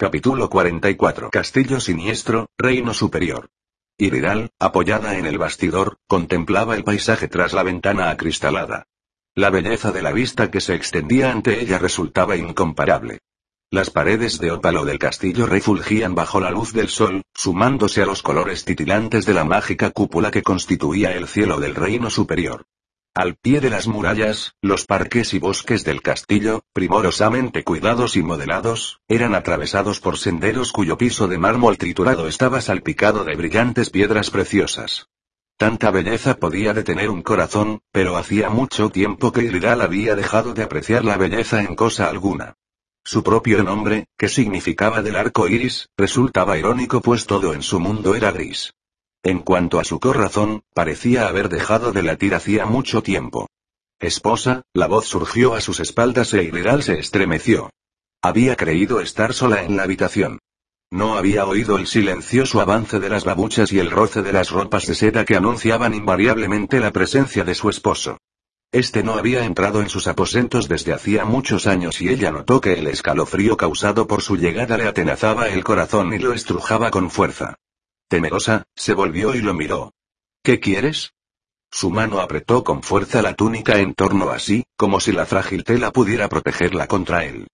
Capítulo 44. Castillo Siniestro, Reino Superior. Iridal, apoyada en el bastidor, contemplaba el paisaje tras la ventana acristalada. La belleza de la vista que se extendía ante ella resultaba incomparable. Las paredes de ópalo del castillo refulgían bajo la luz del sol, sumándose a los colores titilantes de la mágica cúpula que constituía el cielo del reino superior. Al pie de las murallas, los parques y bosques del castillo, primorosamente cuidados y modelados, eran atravesados por senderos cuyo piso de mármol triturado estaba salpicado de brillantes piedras preciosas. Tanta belleza podía detener un corazón, pero hacía mucho tiempo que Iridal había dejado de apreciar la belleza en cosa alguna. Su propio nombre, que significaba del arco iris, resultaba irónico pues todo en su mundo era gris. En cuanto a su corazón, parecía haber dejado de latir hacía mucho tiempo. Esposa, la voz surgió a sus espaldas e Iridal se estremeció. Había creído estar sola en la habitación. No había oído el silencioso avance de las babuchas y el roce de las ropas de seda que anunciaban invariablemente la presencia de su esposo. Este no había entrado en sus aposentos desde hacía muchos años y ella notó que el escalofrío causado por su llegada le atenazaba el corazón y lo estrujaba con fuerza. Temerosa, se volvió y lo miró. ¿Qué quieres? Su mano apretó con fuerza la túnica en torno a sí, como si la frágil tela pudiera protegerla contra él.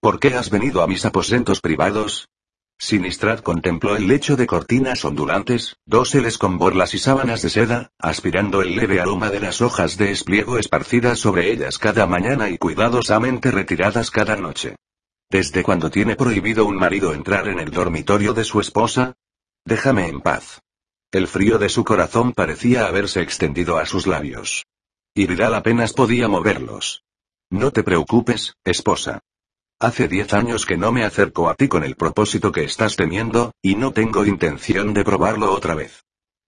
¿Por qué has venido a mis aposentos privados? Sinistrad contempló el lecho de cortinas ondulantes, doseles con borlas y sábanas de seda, aspirando el leve aroma de las hojas de espliego esparcidas sobre ellas cada mañana y cuidadosamente retiradas cada noche. ¿Desde cuando tiene prohibido un marido entrar en el dormitorio de su esposa? Déjame en paz. El frío de su corazón parecía haberse extendido a sus labios. Iridal apenas podía moverlos. No te preocupes, esposa. Hace diez años que no me acerco a ti con el propósito que estás teniendo, y no tengo intención de probarlo otra vez.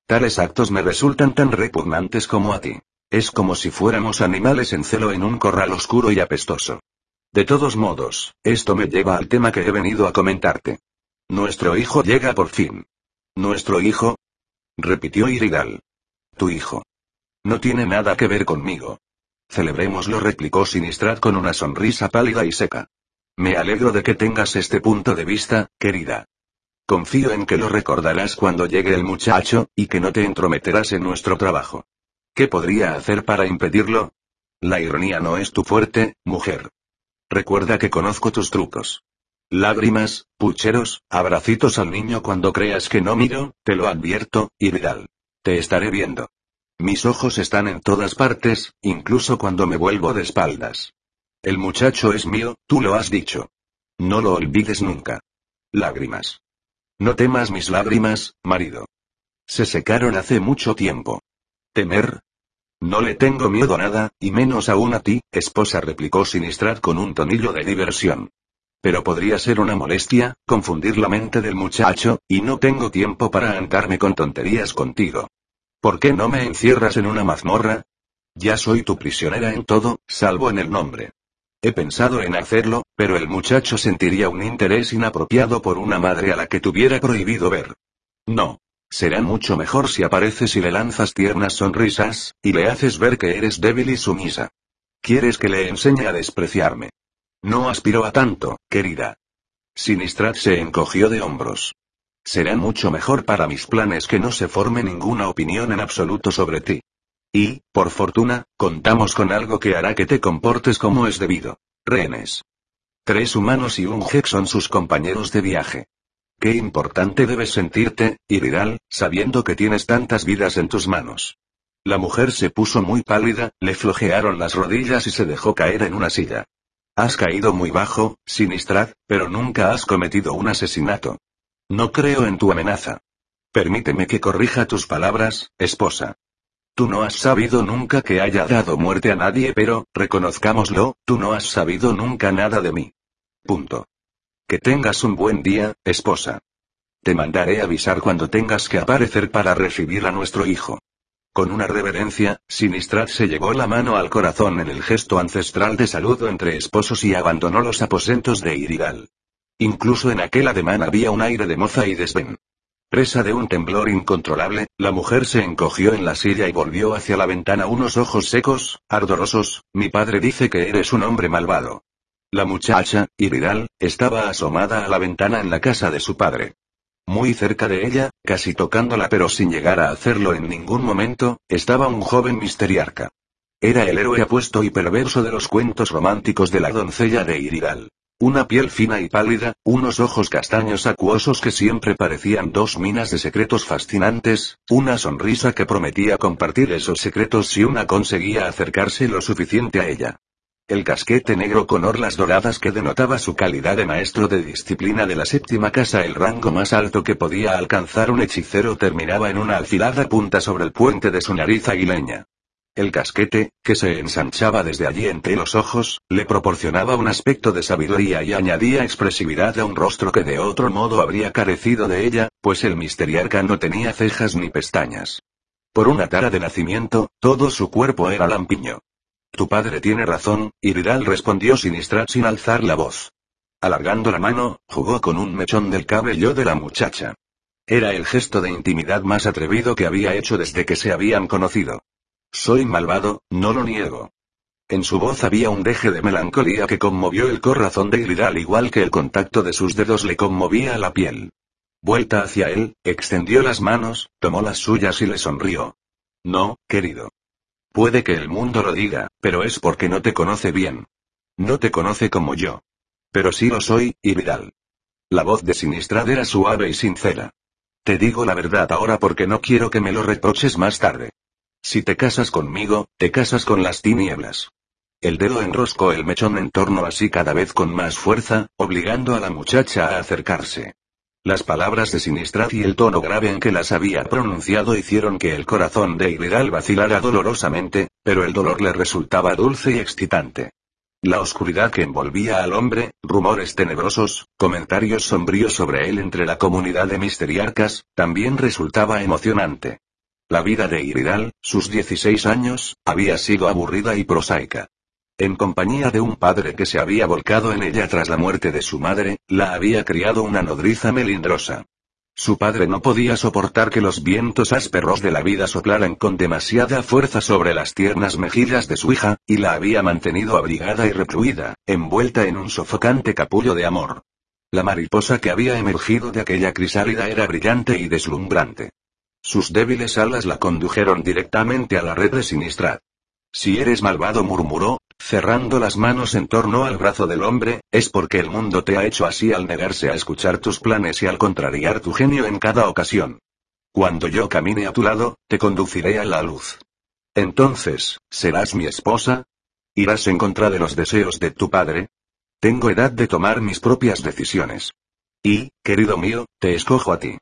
Tales actos me resultan tan repugnantes como a ti. Es como si fuéramos animales en celo en un corral oscuro y apestoso. De todos modos, esto me lleva al tema que he venido a comentarte. Nuestro hijo llega por fin. ¿Nuestro hijo? repitió Iridal. Tu hijo. No tiene nada que ver conmigo. Celebrémoslo, replicó Sinistrad con una sonrisa pálida y seca. Me alegro de que tengas este punto de vista, querida. Confío en que lo recordarás cuando llegue el muchacho, y que no te entrometerás en nuestro trabajo. ¿Qué podría hacer para impedirlo? La ironía no es tu fuerte, mujer. Recuerda que conozco tus trucos. Lágrimas, pucheros, abracitos al niño cuando creas que no miro, te lo advierto, Iridal. Te estaré viendo. Mis ojos están en todas partes, incluso cuando me vuelvo de espaldas. El muchacho es mío, tú lo has dicho. No lo olvides nunca. Lágrimas. No temas mis lágrimas, marido. Se secaron hace mucho tiempo. ¿Temer? No le tengo miedo a nada, y menos aún a ti, esposa replicó Sinistrad con un tonillo de diversión. Pero podría ser una molestia, confundir la mente del muchacho, y no tengo tiempo para andarme con tonterías contigo. ¿Por qué no me encierras en una mazmorra? Ya soy tu prisionera en todo, salvo en el nombre. He pensado en hacerlo, pero el muchacho sentiría un interés inapropiado por una madre a la que tuviera prohibido ver. No. Será mucho mejor si apareces y le lanzas tiernas sonrisas, y le haces ver que eres débil y sumisa. ¿Quieres que le enseñe a despreciarme? No aspiro a tanto, querida. Sinistrad se encogió de hombros. Será mucho mejor para mis planes que no se forme ninguna opinión en absoluto sobre ti. Y, por fortuna, contamos con algo que hará que te comportes como es debido. Rehenes. Tres humanos y un Hex son sus compañeros de viaje. Qué importante debes sentirte, Iridal, sabiendo que tienes tantas vidas en tus manos. La mujer se puso muy pálida, le flojearon las rodillas y se dejó caer en una silla. Has caído muy bajo, Sinistrad, pero nunca has cometido un asesinato. No creo en tu amenaza. Permíteme que corrija tus palabras, esposa. Tú no has sabido nunca que haya dado muerte a nadie, pero, reconozcámoslo, tú no has sabido nunca nada de mí. Punto. Que tengas un buen día, esposa. Te mandaré avisar cuando tengas que aparecer para recibir a nuestro hijo. Con una reverencia, Sinistrat se llevó la mano al corazón en el gesto ancestral de saludo entre esposos y abandonó los aposentos de Iridal. Incluso en aquel ademán había un aire de moza y desdén. Presa de un temblor incontrolable, la mujer se encogió en la silla y volvió hacia la ventana unos ojos secos, ardorosos, mi padre dice que eres un hombre malvado. La muchacha, Iridal, estaba asomada a la ventana en la casa de su padre. Muy cerca de ella, casi tocándola pero sin llegar a hacerlo en ningún momento, estaba un joven misteriarca. Era el héroe apuesto y perverso de los cuentos románticos de la doncella de Iridal. Una piel fina y pálida, unos ojos castaños acuosos que siempre parecían dos minas de secretos fascinantes, una sonrisa que prometía compartir esos secretos si una conseguía acercarse lo suficiente a ella. El casquete negro con orlas doradas que denotaba su calidad de maestro de disciplina de la séptima casa, el rango más alto que podía alcanzar un hechicero terminaba en una alfilada punta sobre el puente de su nariz aguileña. El casquete, que se ensanchaba desde allí entre los ojos, le proporcionaba un aspecto de sabiduría y añadía expresividad a un rostro que de otro modo habría carecido de ella, pues el misteriarca no tenía cejas ni pestañas. Por una tara de nacimiento, todo su cuerpo era lampiño. Tu padre tiene razón, Iridal respondió Sinistrat sin alzar la voz. Alargando la mano, jugó con un mechón del cabello de la muchacha. Era el gesto de intimidad más atrevido que había hecho desde que se habían conocido. Soy malvado, no lo niego. En su voz había un deje de melancolía que conmovió el corazón de Iridal igual que el contacto de sus dedos le conmovía la piel. Vuelta hacia él, extendió las manos, tomó las suyas y le sonrió. No, querido. Puede que el mundo lo diga, pero es porque no te conoce bien. No te conoce como yo. Pero sí lo soy, Iridal. La voz de Sinistrad era suave y sincera. Te digo la verdad ahora porque no quiero que me lo reproches más tarde. Si te casas conmigo, te casas con las tinieblas. El dedo enroscó el mechón en torno así cada vez con más fuerza, obligando a la muchacha a acercarse. Las palabras de Sinistrat y el tono grave en que las había pronunciado hicieron que el corazón de Iridal vacilara dolorosamente, pero el dolor le resultaba dulce y excitante. La oscuridad que envolvía al hombre, rumores tenebrosos, comentarios sombríos sobre él entre la comunidad de misteriarcas, también resultaba emocionante. La vida de Iridal, sus 16 años, había sido aburrida y prosaica. En compañía de un padre que se había volcado en ella tras la muerte de su madre, la había criado una nodriza melindrosa. Su padre no podía soportar que los vientos ásperos de la vida soplaran con demasiada fuerza sobre las tiernas mejillas de su hija, y la había mantenido abrigada y recluida, envuelta en un sofocante capullo de amor. La mariposa que había emergido de aquella crisálida era brillante y deslumbrante. Sus débiles alas la condujeron directamente a la red de Sinistrad. Si eres malvado, murmuró, cerrando las manos en torno al brazo del hombre, es porque el mundo te ha hecho así al negarse a escuchar tus planes y al contrariar tu genio en cada ocasión. Cuando yo camine a tu lado, te conduciré a la luz. Entonces, ¿serás mi esposa? ¿Irás en contra de los deseos de tu padre? Tengo edad de tomar mis propias decisiones. Y, querido mío, te escojo a ti.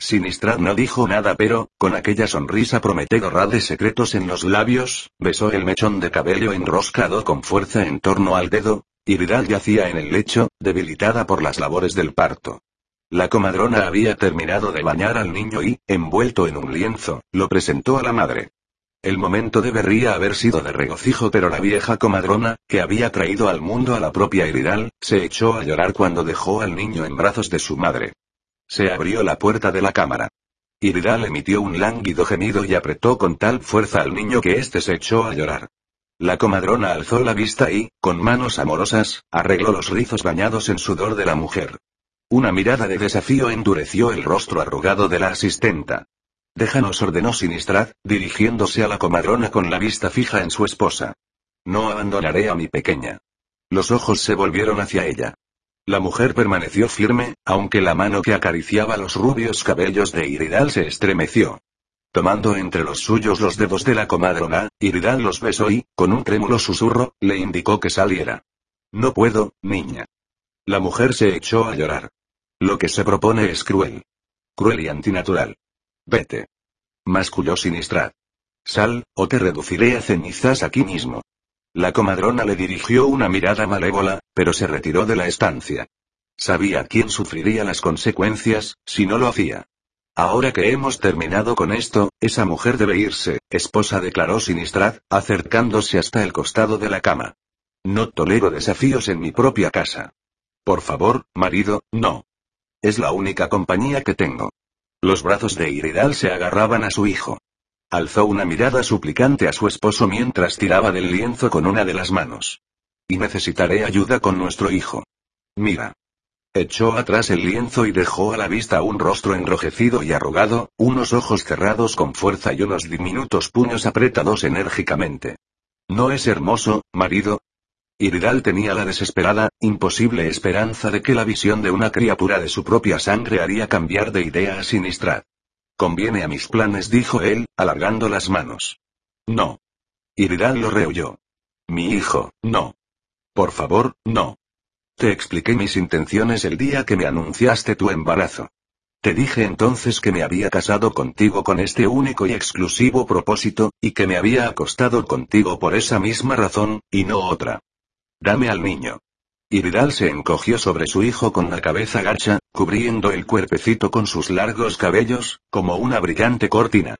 Sinistrad no dijo nada pero, con aquella sonrisa prometedora de secretos en los labios, besó el mechón de cabello enroscado con fuerza en torno al dedo, y Vidal yacía en el lecho, debilitada por las labores del parto. La comadrona había terminado de bañar al niño y, envuelto en un lienzo, lo presentó a la madre. El momento debería haber sido de regocijo, pero la vieja comadrona, que había traído al mundo a la propia Iridal, se echó a llorar cuando dejó al niño en brazos de su madre. Se abrió la puerta de la cámara. Iridal emitió un lánguido gemido y apretó con tal fuerza al niño que éste se echó a llorar. La comadrona alzó la vista y, con manos amorosas, arregló los rizos bañados en sudor de la mujer. Una mirada de desafío endureció el rostro arrugado de la asistenta. Déjanos, ordenó Sinistrad, dirigiéndose a la comadrona con la vista fija en su esposa. No abandonaré a mi pequeña. Los ojos se volvieron hacia ella. La mujer permaneció firme, aunque la mano que acariciaba los rubios cabellos de Iridal se estremeció. Tomando entre los suyos los dedos de la comadrona, Iridal los besó y, con un trémulo susurro, le indicó que saliera. No puedo, niña. La mujer se echó a llorar. Lo que se propone es cruel. Cruel y antinatural. Vete. Masculló Sinistrad. Sal, o te reduciré a cenizas aquí mismo. La comadrona le dirigió una mirada malévola, pero se retiró de la estancia. Sabía quién sufriría las consecuencias, si no lo hacía. Ahora que hemos terminado con esto, esa mujer debe irse, esposa declaró Sinistrad, acercándose hasta el costado de la cama. No tolero desafíos en mi propia casa. Por favor, marido, no. Es la única compañía que tengo. Los brazos de Iridal se agarraban a su hijo. Alzó una mirada suplicante a su esposo mientras tiraba del lienzo con una de las manos. Y necesitaré ayuda con nuestro hijo. Mira. Echó atrás el lienzo y dejó a la vista un rostro enrojecido y arrugado, unos ojos cerrados con fuerza y unos diminutos puños apretados enérgicamente. ¿No es hermoso, marido? Iridal tenía la desesperada, imposible esperanza de que la visión de una criatura de su propia sangre haría cambiar de idea a Sinistrad. Conviene a mis planes, dijo él, alargando las manos. No. Iridal lo rehuyó. Mi hijo, no. Por favor, no. Te expliqué mis intenciones el día que me anunciaste tu embarazo. Te dije entonces que me había casado contigo con este único y exclusivo propósito, y que me había acostado contigo por esa misma razón, y no otra. Dame al niño. Iridal se encogió sobre su hijo con la cabeza gacha, cubriendo el cuerpecito con sus largos cabellos, como una brillante cortina.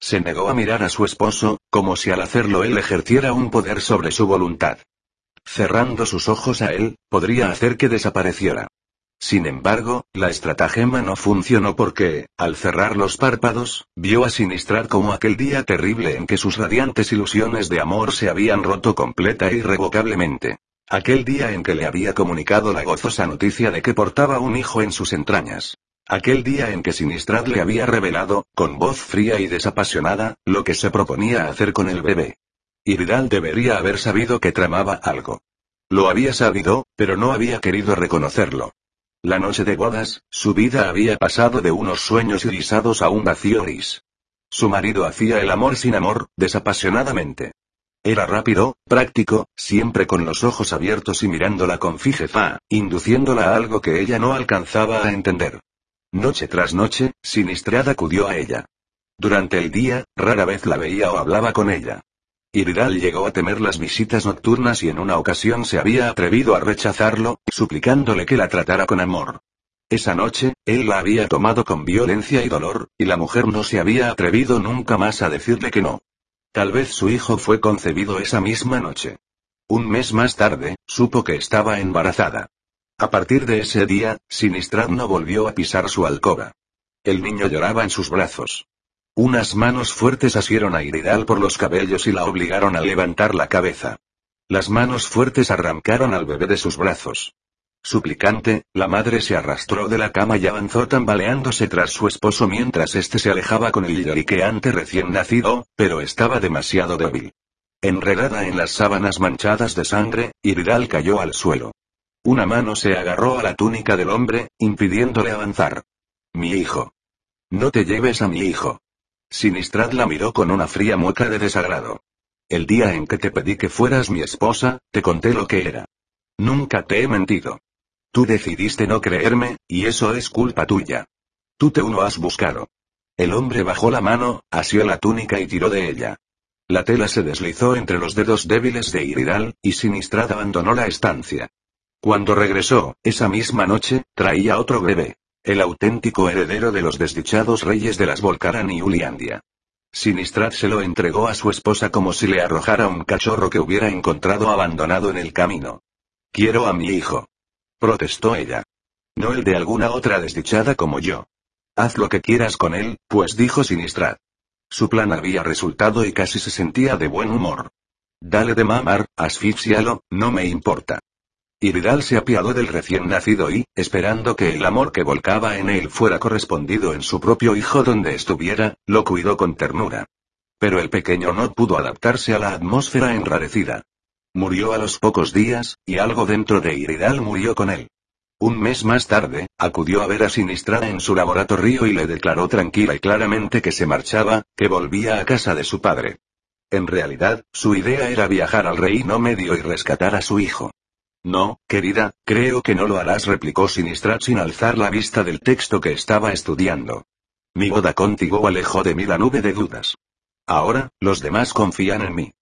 Se negó a mirar a su esposo, como si al hacerlo él ejerciera un poder sobre su voluntad. Cerrando sus ojos a él, podría hacer que desapareciera. Sin embargo, la estratagema no funcionó porque, al cerrar los párpados, vio a Sinistrar como aquel día terrible en que sus radiantes ilusiones de amor se habían roto completa e irrevocablemente. Aquel día en que le había comunicado la gozosa noticia de que portaba un hijo en sus entrañas. Aquel día en que Sinistrad le había revelado, con voz fría y desapasionada, lo que se proponía hacer con el bebé. Iridal debería haber sabido que tramaba algo. Lo había sabido, pero no había querido reconocerlo. La noche de bodas, su vida había pasado de unos sueños irisados a un vacío gris. Su marido hacía el amor sin amor, desapasionadamente. Era rápido, práctico, siempre con los ojos abiertos y mirándola con fijeza, induciéndola a algo que ella no alcanzaba a entender. Noche tras noche, Sinistrada acudió a ella. Durante el día, rara vez la veía o hablaba con ella. Iridal llegó a temer las visitas nocturnas y en una ocasión se había atrevido a rechazarlo, suplicándole que la tratara con amor. Esa noche, él la había tomado con violencia y dolor, y la mujer no se había atrevido nunca más a decirle que no. Tal vez su hijo fue concebido esa misma noche. Un mes más tarde, supo que estaba embarazada. A partir de ese día, Sinistrad no volvió a pisar su alcoba. El niño lloraba en sus brazos. Unas manos fuertes asieron a Iridal por los cabellos y la obligaron a levantar la cabeza. Las manos fuertes arrancaron al bebé de sus brazos. Suplicante, la madre se arrastró de la cama y avanzó tambaleándose tras su esposo mientras éste se alejaba con el lloriqueante recién nacido, pero estaba demasiado débil. Enredada en las sábanas manchadas de sangre, Iridal cayó al suelo. Una mano se agarró a la túnica del hombre, impidiéndole avanzar. Mi hijo. No te lleves a mi hijo. Sinistrad la miró con una fría mueca de desagrado. El día en que te pedí que fueras mi esposa, te conté lo que era. Nunca te he mentido. Tú decidiste no creerme, y eso es culpa tuya. Tú te uno has buscado. El hombre bajó la mano, asió la túnica y tiró de ella. La tela se deslizó entre los dedos débiles de Iridal, y Sinistrad abandonó la estancia. Cuando regresó, esa misma noche, traía otro bebé. El auténtico heredero de los desdichados reyes de las Volcaran y Uliandia. Sinistrad se lo entregó a su esposa como si le arrojara un cachorro que hubiera encontrado abandonado en el camino. Quiero a mi hijo. Protestó ella. No el de alguna otra desdichada como yo. Haz lo que quieras con él, pues dijo Sinistrad. Su plan había resultado y casi se sentía de buen humor. Dale de mamar, asfixialo, no me importa. Iridal se apiadó del recién nacido y, esperando que el amor que volcaba en él fuera correspondido en su propio hijo donde estuviera, lo cuidó con ternura. Pero el pequeño no pudo adaptarse a la atmósfera enrarecida. Murió a los pocos días, y algo dentro de Iridal murió con él. Un mes más tarde, acudió a ver a Sinistrada en su laboratorio y le declaró tranquila y claramente que se marchaba, que volvía a casa de su padre. En realidad, su idea era viajar al Reino Medio y rescatar a su hijo. No, querida, creo que no lo harás, replicó Sinistrad sin alzar la vista del texto que estaba estudiando. Mi boda contigo alejó de mí la nube de dudas. Ahora, los demás confían en mí.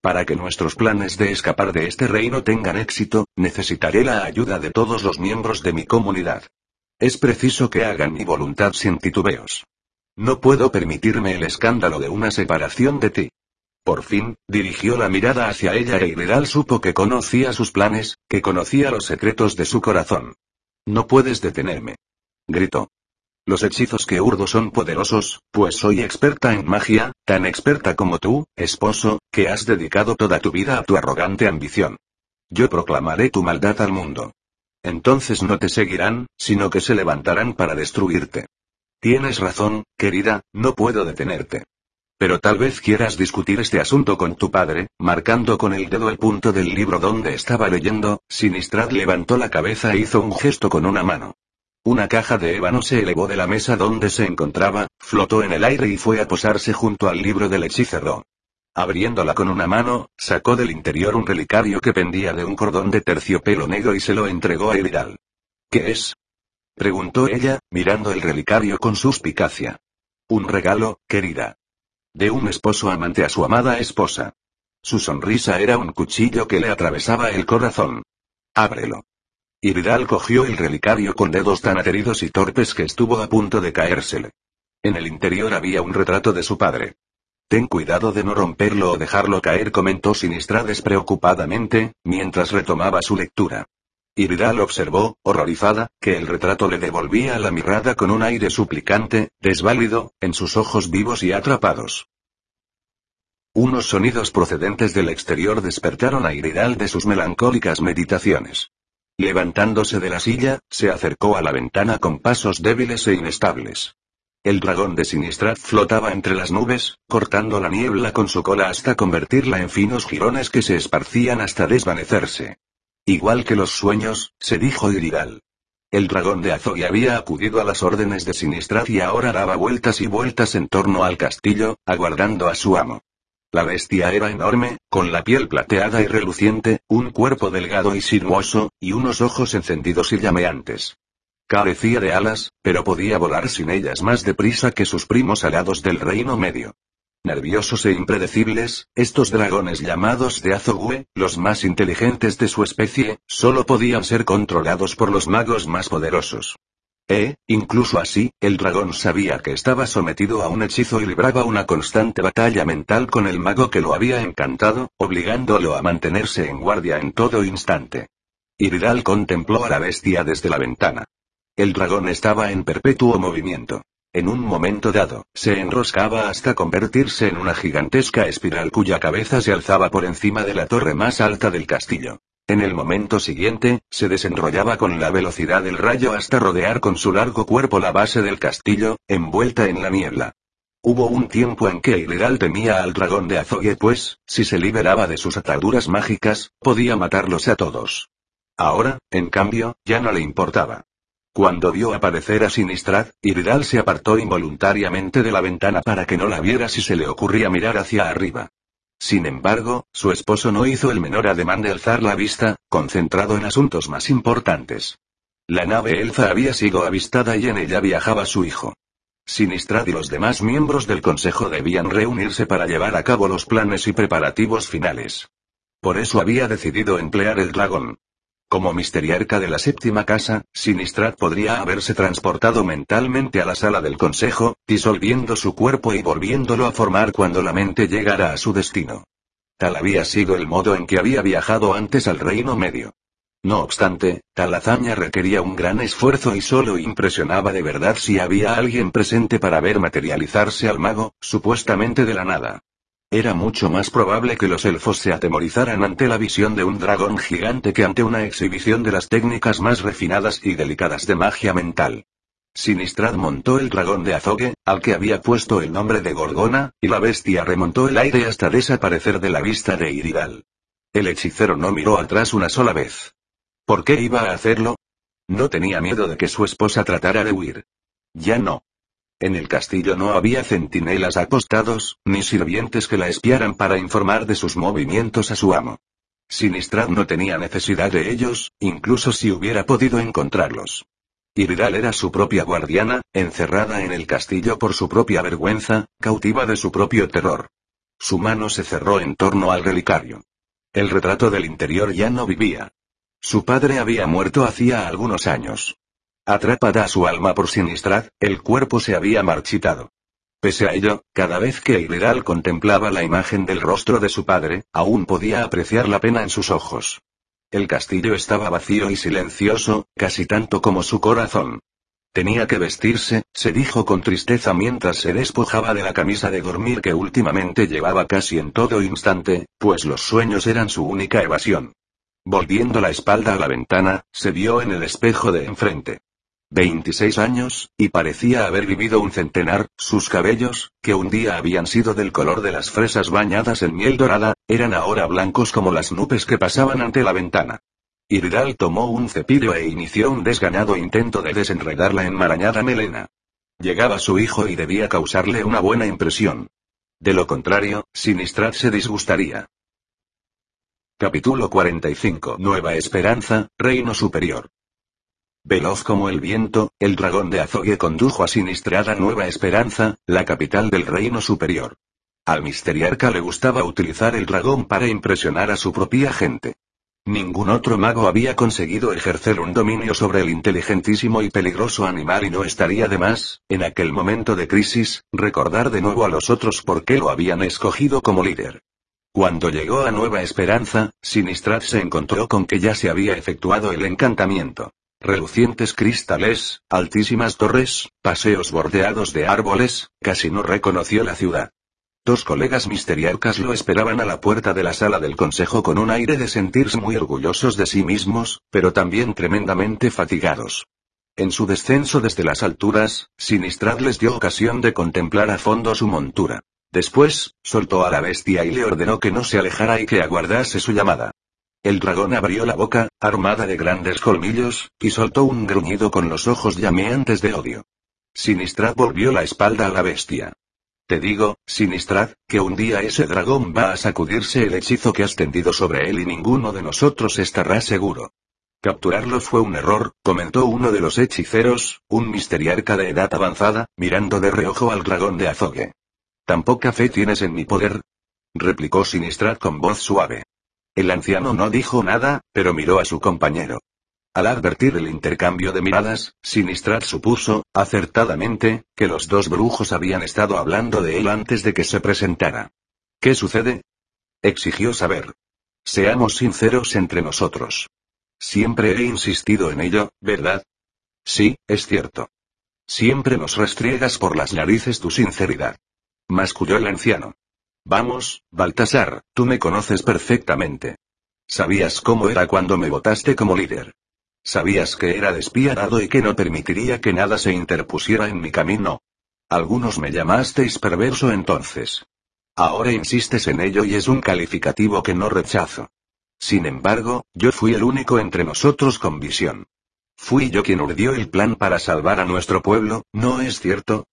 Para que nuestros planes de escapar de este reino tengan éxito, necesitaré la ayuda de todos los miembros de mi comunidad. Es preciso que hagan mi voluntad sin titubeos. No puedo permitirme el escándalo de una separación de ti. Por fin, dirigió la mirada hacia ella e Iredal supo que conocía sus planes, que conocía los secretos de su corazón. No puedes detenerme. Gritó. Los hechizos que urdo son poderosos, pues soy experta en magia, tan experta como tú, esposo, que has dedicado toda tu vida a tu arrogante ambición. Yo proclamaré tu maldad al mundo. Entonces no te seguirán, sino que se levantarán para destruirte. Tienes razón, querida, no puedo detenerte. Pero tal vez quieras discutir este asunto con tu padre, marcando con el dedo el punto del libro donde estaba leyendo, Sinistrad levantó la cabeza e hizo un gesto con una mano. Una caja de ébano se elevó de la mesa donde se encontraba, flotó en el aire y fue a posarse junto al libro del hechicero. Abriéndola con una mano, sacó del interior un relicario que pendía de un cordón de terciopelo negro y se lo entregó a Elidal. ¿Qué es? preguntó ella, mirando el relicario con suspicacia. Un regalo, querida. De un esposo amante a su amada esposa. Su sonrisa era un cuchillo que le atravesaba el corazón. Ábrelo. Iridal cogió el relicario con dedos tan ateridos y torpes que estuvo a punto de caérsele. En el interior había un retrato de su padre. Ten cuidado de no romperlo o dejarlo caer, comentó Sinistra despreocupadamente, mientras retomaba su lectura. Iridal observó, horrorizada, que el retrato le devolvía la mirada con un aire suplicante, desválido, en sus ojos vivos y atrapados. Unos sonidos procedentes del exterior despertaron a Iridal de sus melancólicas meditaciones. Levantándose de la silla, se acercó a la ventana con pasos débiles e inestables. El dragón de Sinistrad flotaba entre las nubes, cortando la niebla con su cola hasta convertirla en finos jirones que se esparcían hasta desvanecerse. Igual que los sueños, se dijo Iridal. El dragón de Azoy había acudido a las órdenes de Sinistrad y ahora daba vueltas y vueltas en torno al castillo, aguardando a su amo. La bestia era enorme, con la piel plateada y reluciente, un cuerpo delgado y sinuoso, y unos ojos encendidos y llameantes. Carecía de alas, pero podía volar sin ellas más deprisa que sus primos alados del Reino Medio. Nerviosos e impredecibles, estos dragones llamados de Azogüe, los más inteligentes de su especie, solo podían ser controlados por los magos más poderosos. E, incluso así, el dragón sabía que estaba sometido a un hechizo y libraba una constante batalla mental con el mago que lo había encantado, obligándolo a mantenerse en guardia en todo instante. Iridal contempló a la bestia desde la ventana. El dragón estaba en perpetuo movimiento. En un momento dado, se enroscaba hasta convertirse en una gigantesca espiral cuya cabeza se alzaba por encima de la torre más alta del castillo. En el momento siguiente, se desenrollaba con la velocidad del rayo hasta rodear con su largo cuerpo la base del castillo, envuelta en la niebla. Hubo un tiempo en que Iredal temía al dragón de Azogue pues, si se liberaba de sus ataduras mágicas, podía matarlos a todos. Ahora, en cambio, ya no le importaba. Cuando vio aparecer a Sinistrad, Iridal se apartó involuntariamente de la ventana para que no la viera si se le ocurría mirar hacia arriba. Sin embargo, su esposo no hizo el menor ademán de alzar la vista, concentrado en asuntos más importantes. La nave Elfa había sido avistada y en ella viajaba su hijo. Sinistrad y los demás miembros del Consejo debían reunirse para llevar a cabo los planes y preparativos finales. Por eso había decidido emplear el dragón. Como misteriarca de la séptima casa, Sinistrad podría haberse transportado mentalmente a la sala del consejo, disolviendo su cuerpo y volviéndolo a formar cuando la mente llegara a su destino. Tal había sido el modo en que había viajado antes al Reino Medio. No obstante, tal hazaña requería un gran esfuerzo y solo impresionaba de verdad si había alguien presente para ver materializarse al mago, supuestamente de la nada. Era mucho más probable que los elfos se atemorizaran ante la visión de un dragón gigante que ante una exhibición de las técnicas más refinadas y delicadas de magia mental. Sinistrad montó el dragón de Azogue, al que había puesto el nombre de Gorgona, y la bestia remontó el aire hasta desaparecer de la vista de Iridal. El hechicero no miró atrás una sola vez. ¿Por qué iba a hacerlo? No tenía miedo de que su esposa tratara de huir. Ya no. En el castillo no había centinelas acostados, ni sirvientes que la espiaran para informar de sus movimientos a su amo. Sinistrad no tenía necesidad de ellos, incluso si hubiera podido encontrarlos. Iridal era su propia guardiana, encerrada en el castillo por su propia vergüenza, cautiva de su propio terror. Su mano se cerró en torno al relicario. El retrato del interior ya no vivía. Su padre había muerto hacía algunos años. Atrapada a su alma por Sinistrad, el cuerpo se había marchitado. Pese a ello, cada vez que Iridal contemplaba la imagen del rostro de su padre, aún podía apreciar la pena en sus ojos. El castillo estaba vacío y silencioso, casi tanto como su corazón. Tenía que vestirse, se dijo con tristeza mientras se despojaba de la camisa de dormir que últimamente llevaba casi en todo instante, pues los sueños eran su única evasión. Volviendo la espalda a la ventana, se vio en el espejo de enfrente. 26 años, y parecía haber vivido un centenar, sus cabellos, que un día habían sido del color de las fresas bañadas en miel dorada, eran ahora blancos como las nubes que pasaban ante la ventana. Iridal tomó un cepillo e inició un desganado intento de desenredar la enmarañada melena. Llegaba su hijo y debía causarle una buena impresión. De lo contrario, Sinistrad se disgustaría. Capítulo 45 Nueva Esperanza, Reino Superior. Veloz como el viento, el dragón de Azogue condujo a Sinistrada Nueva Esperanza, la capital del reino superior. Al misteriarca le gustaba utilizar el dragón para impresionar a su propia gente. Ningún otro mago había conseguido ejercer un dominio sobre el inteligentísimo y peligroso animal y no estaría de más, en aquel momento de crisis, recordar de nuevo a los otros por qué lo habían escogido como líder. Cuando llegó a Nueva Esperanza, Sinistrad se encontró con que ya se había efectuado el encantamiento. Relucientes cristales, altísimas torres, paseos bordeados de árboles, casi no reconoció la ciudad. Dos colegas misteriarcas lo esperaban a la puerta de la sala del consejo con un aire de sentirse muy orgullosos de sí mismos, pero también tremendamente fatigados. En su descenso desde las alturas, Sinistrad les dio ocasión de contemplar a fondo su montura. Después, soltó a la bestia y le ordenó que no se alejara y que aguardase su llamada. El dragón abrió la boca, armada de grandes colmillos, y soltó un gruñido con los ojos llameantes de odio. Sinistrad volvió la espalda a la bestia. Te digo, Sinistrad, que un día ese dragón va a sacudirse el hechizo que has tendido sobre él y ninguno de nosotros estará seguro. Capturarlo fue un error, comentó uno de los hechiceros, un misteriarca de edad avanzada, mirando de reojo al dragón de Azogue. ¿Tan poca fe tienes en mi poder? replicó Sinistrad con voz suave. El anciano no dijo nada, pero miró a su compañero. Al advertir el intercambio de miradas, Sinistrad supuso, acertadamente, que los dos brujos habían estado hablando de él antes de que se presentara. ¿Qué sucede? exigió saber. Seamos sinceros entre nosotros. Siempre he insistido en ello, ¿verdad? Sí, es cierto. Siempre nos restriegas por las narices tu sinceridad. Masculló el anciano. Vamos, Baltasar, tú me conoces perfectamente. Sabías cómo era cuando me votaste como líder. Sabías que era despiadado y que no permitiría que nada se interpusiera en mi camino. Algunos me llamasteis perverso entonces. Ahora insistes en ello y es un calificativo que no rechazo. Sin embargo, yo fui el único entre nosotros con visión. Fui yo quien urdió el plan para salvar a nuestro pueblo, ¿no es cierto?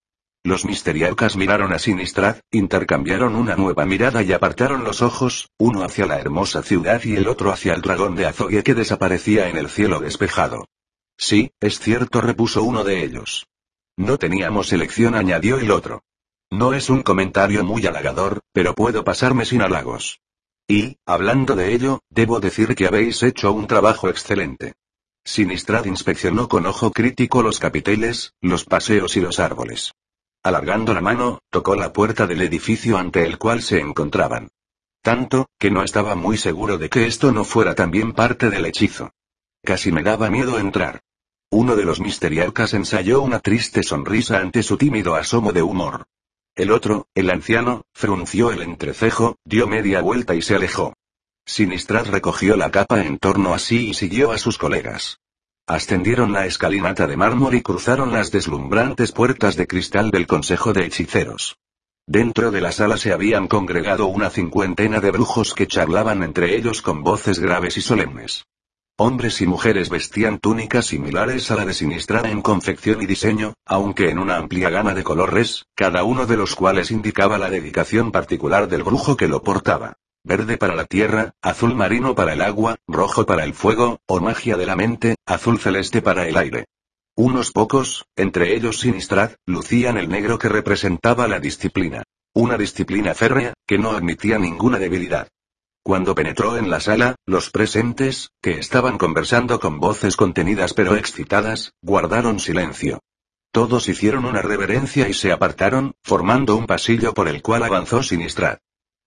Los misteriarcas miraron a Sinistrad, intercambiaron una nueva mirada y apartaron los ojos, uno hacia la hermosa ciudad y el otro hacia el dragón de Azogue que desaparecía en el cielo despejado. Sí, es cierto, repuso uno de ellos. No teníamos elección, añadió el otro. No es un comentario muy halagador, pero puedo pasarme sin halagos. Y, hablando de ello, debo decir que habéis hecho un trabajo excelente. Sinistrad inspeccionó con ojo crítico los capiteles, los paseos y los árboles. Alargando la mano, tocó la puerta del edificio ante el cual se encontraban. Tanto, que no estaba muy seguro de que esto no fuera también parte del hechizo. Casi me daba miedo entrar. Uno de los misteriarcas ensayó una triste sonrisa ante su tímido asomo de humor. El otro, el anciano, frunció el entrecejo, dio media vuelta y se alejó. Sinistrad recogió la capa en torno a sí y siguió a sus colegas. Ascendieron la escalinata de mármol y cruzaron las deslumbrantes puertas de cristal del Consejo de Hechiceros. Dentro de la sala se habían congregado una cincuentena de brujos que charlaban entre ellos con voces graves y solemnes. Hombres y mujeres vestían túnicas similares a la de Sinistrada en confección y diseño, aunque en una amplia gama de colores, cada uno de los cuales indicaba la dedicación particular del brujo que lo portaba verde para la tierra, azul marino para el agua, rojo para el fuego, o magia de la mente, azul celeste para el aire. Unos pocos, entre ellos Sinistrad, lucían el negro que representaba la disciplina. una disciplina férrea, que no admitía ninguna debilidad. Cuando penetró en la sala, los presentes, que estaban conversando con voces contenidas pero excitadas, guardaron silencio. Todos hicieron una reverencia y se apartaron, formando un pasillo por el cual avanzó Sinistrad.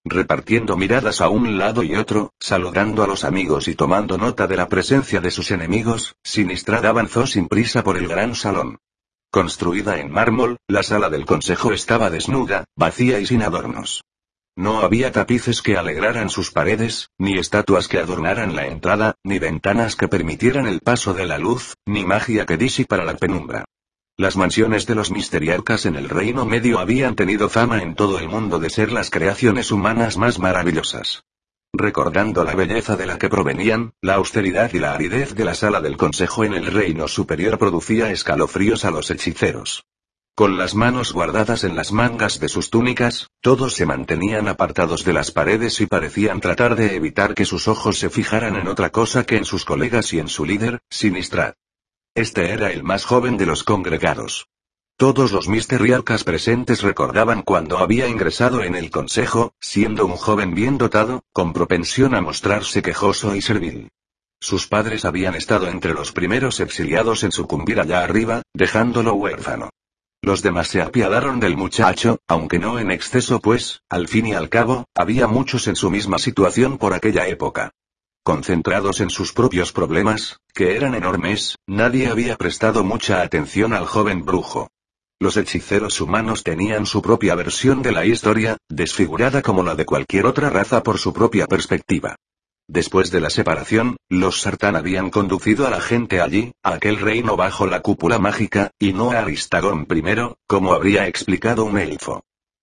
Repartiendo miradas a un lado y otro, saludando a los amigos y tomando nota de la presencia de sus enemigos, Sinistrad avanzó sin prisa por el gran salón. Construida en mármol, la sala del consejo estaba desnuda, vacía y sin adornos. No había tapices que alegraran sus paredes, ni estatuas que adornaran la entrada, ni ventanas que permitieran el paso de la luz, ni magia que disipara la penumbra. Las mansiones de los misteriarcas en el Reino Medio habían tenido fama en todo el mundo de ser las creaciones humanas más maravillosas. Recordando la belleza de la que provenían, la austeridad y la aridez de la sala del Consejo en el Reino Superior producía escalofríos a los hechiceros. Con las manos guardadas en las mangas de sus túnicas, todos se mantenían apartados de las paredes y parecían tratar de evitar que sus ojos se fijaran en otra cosa que en sus colegas y en su líder, Sinistrad. Este era el más joven de los congregados. Todos los misteriarcas presentes recordaban cuando había ingresado en el consejo, siendo un joven bien dotado, con propensión a mostrarse quejoso y servil. Sus padres habían estado entre los primeros exiliados en sucumbir allá arriba, dejándolo huérfano. Los demás se apiadaron del muchacho, aunque no en exceso pues, al fin y al cabo, había muchos en su misma situación por aquella época. Concentrados en sus propios problemas, que eran enormes, nadie había prestado mucha atención al joven brujo. Los hechiceros humanos tenían su propia versión de la historia, desfigurada como la de cualquier otra raza por su propia perspectiva. Después de la separación, los Sartán habían conducido a la gente allí, a aquel reino bajo la cúpula mágica, y no a Aristagón I, como habría explicado un elfo.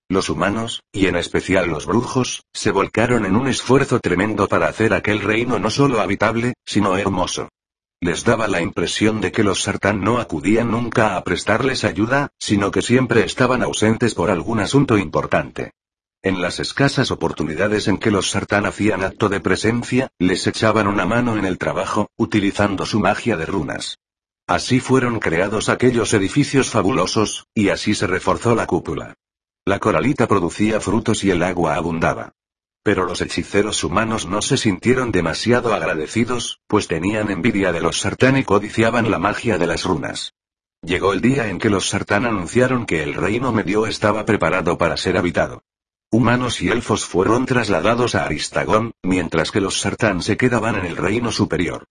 Los humanos, y en especial los brujos, se volcaron en un esfuerzo tremendo para hacer aquel reino no solo habitable, sino hermoso. Les daba la impresión de que los sartán no acudían nunca a prestarles ayuda, sino que siempre estaban ausentes por algún asunto importante. En las escasas oportunidades en que los sartán hacían acto de presencia, les echaban una mano en el trabajo, utilizando su magia de runas. Así fueron creados aquellos edificios fabulosos, y así se reforzó la cúpula. La coralita producía frutos y el agua abundaba. Pero los hechiceros humanos no se sintieron demasiado agradecidos, pues tenían envidia de los sartán y codiciaban la magia de las runas. Llegó el día en que los sartán anunciaron que el reino medio estaba preparado para ser habitado. Humanos y elfos fueron trasladados a Aristagón, mientras que los sartán se quedaban en el reino superior.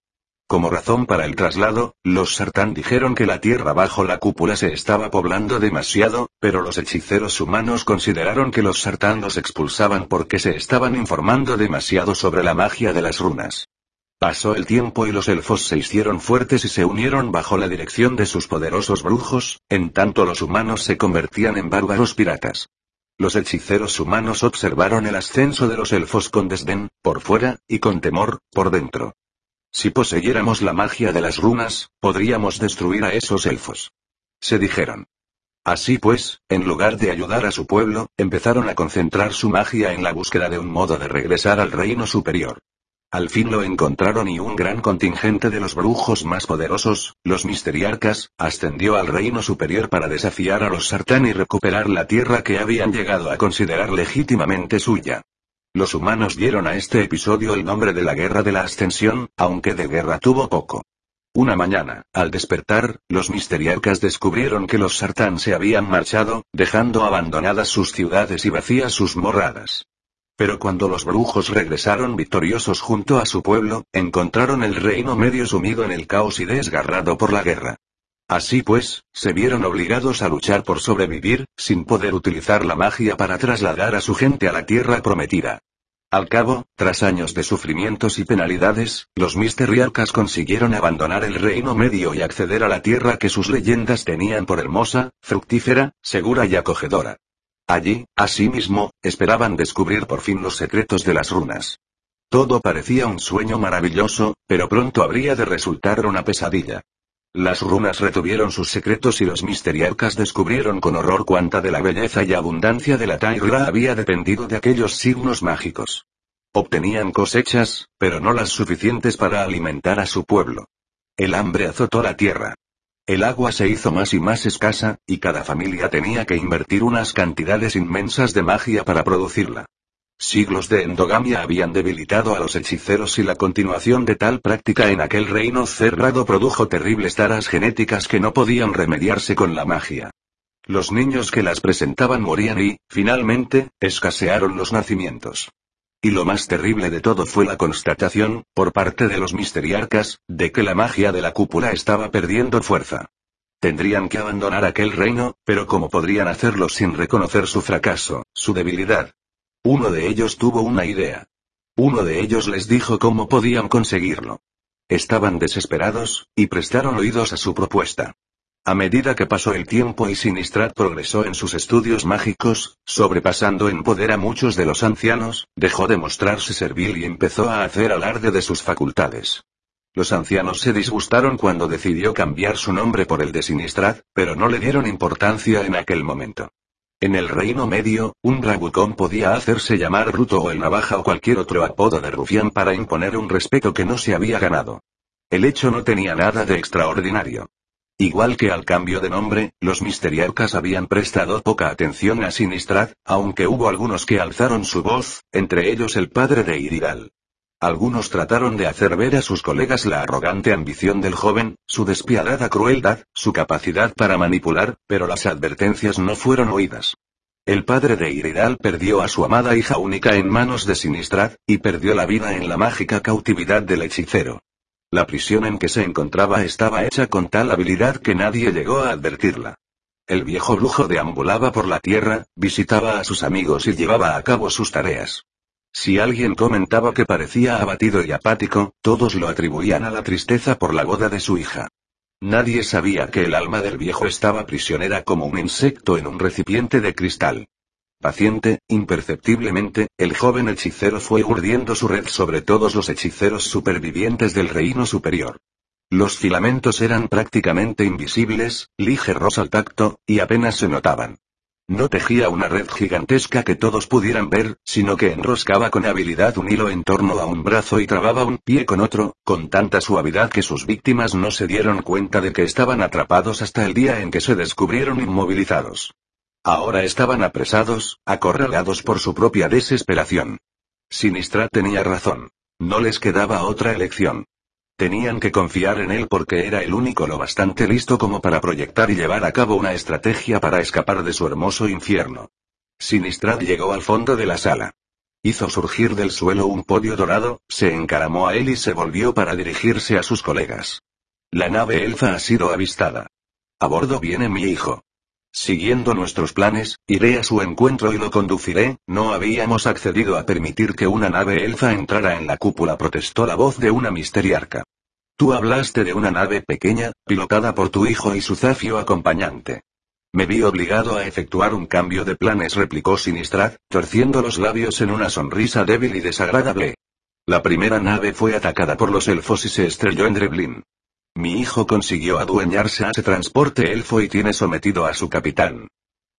Como razón para el traslado, los sartán dijeron que la tierra bajo la cúpula se estaba poblando demasiado, pero los hechiceros humanos consideraron que los sartán los expulsaban porque se estaban informando demasiado sobre la magia de las runas. Pasó el tiempo y los elfos se hicieron fuertes y se unieron bajo la dirección de sus poderosos brujos, en tanto los humanos se convertían en bárbaros piratas. Los hechiceros humanos observaron el ascenso de los elfos con desdén, por fuera, y con temor, por dentro. Si poseyéramos la magia de las runas, podríamos destruir a esos elfos. Se dijeron. Así pues, en lugar de ayudar a su pueblo, empezaron a concentrar su magia en la búsqueda de un modo de regresar al reino superior. Al fin lo encontraron y un gran contingente de los brujos más poderosos, los misteriarcas, ascendió al reino superior para desafiar a los sartán y recuperar la tierra que habían llegado a considerar legítimamente suya. Los humanos dieron a este episodio el nombre de la Guerra de la Ascensión, aunque de guerra tuvo poco. Una mañana, al despertar, los misteriarcas descubrieron que los sartán se habían marchado, dejando abandonadas sus ciudades y vacías sus morradas. Pero cuando los brujos regresaron victoriosos junto a su pueblo, encontraron el reino medio sumido en el caos y desgarrado por la guerra. Así pues, se vieron obligados a luchar por sobrevivir, sin poder utilizar la magia para trasladar a su gente a la tierra prometida. Al cabo, tras años de sufrimientos y penalidades, los misteriarcas consiguieron abandonar el reino medio y acceder a la tierra que sus leyendas tenían por hermosa, fructífera, segura y acogedora. Allí, asimismo, esperaban descubrir por fin los secretos de las runas. Todo parecía un sueño maravilloso, pero pronto habría de resultar una pesadilla. Las runas retuvieron sus secretos y los misteriarcas descubrieron con horror cuánta de la belleza y abundancia de la tierra había dependido de aquellos signos mágicos. Obtenían cosechas, pero no las suficientes para alimentar a su pueblo. El hambre azotó la tierra. El agua se hizo más y más escasa, y cada familia tenía que invertir unas cantidades inmensas de magia para producirla. Siglos de endogamia habían debilitado a los hechiceros y la continuación de tal práctica en aquel reino cerrado produjo terribles taras genéticas que no podían remediarse con la magia. Los niños que las presentaban morían y, finalmente, escasearon los nacimientos. Y lo más terrible de todo fue la constatación, por parte de los misteriarcas, de que la magia de la cúpula estaba perdiendo fuerza. Tendrían que abandonar aquel reino, pero ¿cómo podrían hacerlo sin reconocer su fracaso, su debilidad? Uno de ellos tuvo una idea. Uno de ellos les dijo cómo podían conseguirlo. Estaban desesperados, y prestaron oídos a su propuesta. A medida que pasó el tiempo y Sinistrat progresó en sus estudios mágicos, sobrepasando en poder a muchos de los ancianos, dejó de mostrarse servil y empezó a hacer alarde de sus facultades. Los ancianos se disgustaron cuando decidió cambiar su nombre por el de Sinistrat, pero no le dieron importancia en aquel momento. En el Reino Medio, un bravucón podía hacerse llamar Ruto o el Navaja o cualquier otro apodo de rufián para imponer un respeto que no se había ganado. El hecho no tenía nada de extraordinario. Igual que al cambio de nombre, los misteriarcas habían prestado poca atención a Sinistrad, aunque hubo algunos que alzaron su voz, entre ellos el padre de Irigal. Algunos trataron de hacer ver a sus colegas la arrogante ambición del joven, su despiadada crueldad, su capacidad para manipular, pero las advertencias no fueron oídas. El padre de Iridal perdió a su amada hija única en manos de Sinistrad, y perdió la vida en la mágica cautividad del hechicero. La prisión en que se encontraba estaba hecha con tal habilidad que nadie llegó a advertirla. El viejo brujo deambulaba por la tierra, visitaba a sus amigos y llevaba a cabo sus tareas. Si alguien comentaba que parecía abatido y apático, todos lo atribuían a la tristeza por la boda de su hija. Nadie sabía que el alma del viejo estaba prisionera como un insecto en un recipiente de cristal. Paciente, imperceptiblemente, el joven hechicero fue urdiendo su red sobre todos los hechiceros supervivientes del reino superior. Los filamentos eran prácticamente invisibles, ligeros al tacto, y apenas se notaban. No tejía una red gigantesca que todos pudieran ver, sino que enroscaba con habilidad un hilo en torno a un brazo y trababa un pie con otro, con tanta suavidad que sus víctimas no se dieron cuenta de que estaban atrapados hasta el día en que se descubrieron inmovilizados. Ahora estaban apresados, acorralados por su propia desesperación. Sinistra tenía razón. No les quedaba otra elección. Tenían que confiar en él porque era el único lo bastante listo como para proyectar y llevar a cabo una estrategia para escapar de su hermoso infierno. Sinistrad llegó al fondo de la sala. Hizo surgir del suelo un podio dorado, se encaramó a él y se volvió para dirigirse a sus colegas. La nave elfa ha sido avistada. A bordo viene mi hijo. Siguiendo nuestros planes, iré a su encuentro y lo conduciré, no habíamos accedido a permitir que una nave elfa entrara en la cúpula, protestó la voz de una misteriarca. Tú hablaste de una nave pequeña, pilotada por tu hijo y su zafio acompañante. Me vi obligado a efectuar un cambio de planes, replicó Sinistrad, torciendo los labios en una sonrisa débil y desagradable. La primera nave fue atacada por los elfos y se estrelló en Dreblin. Mi hijo consiguió adueñarse a ese transporte elfo y tiene sometido a su capitán.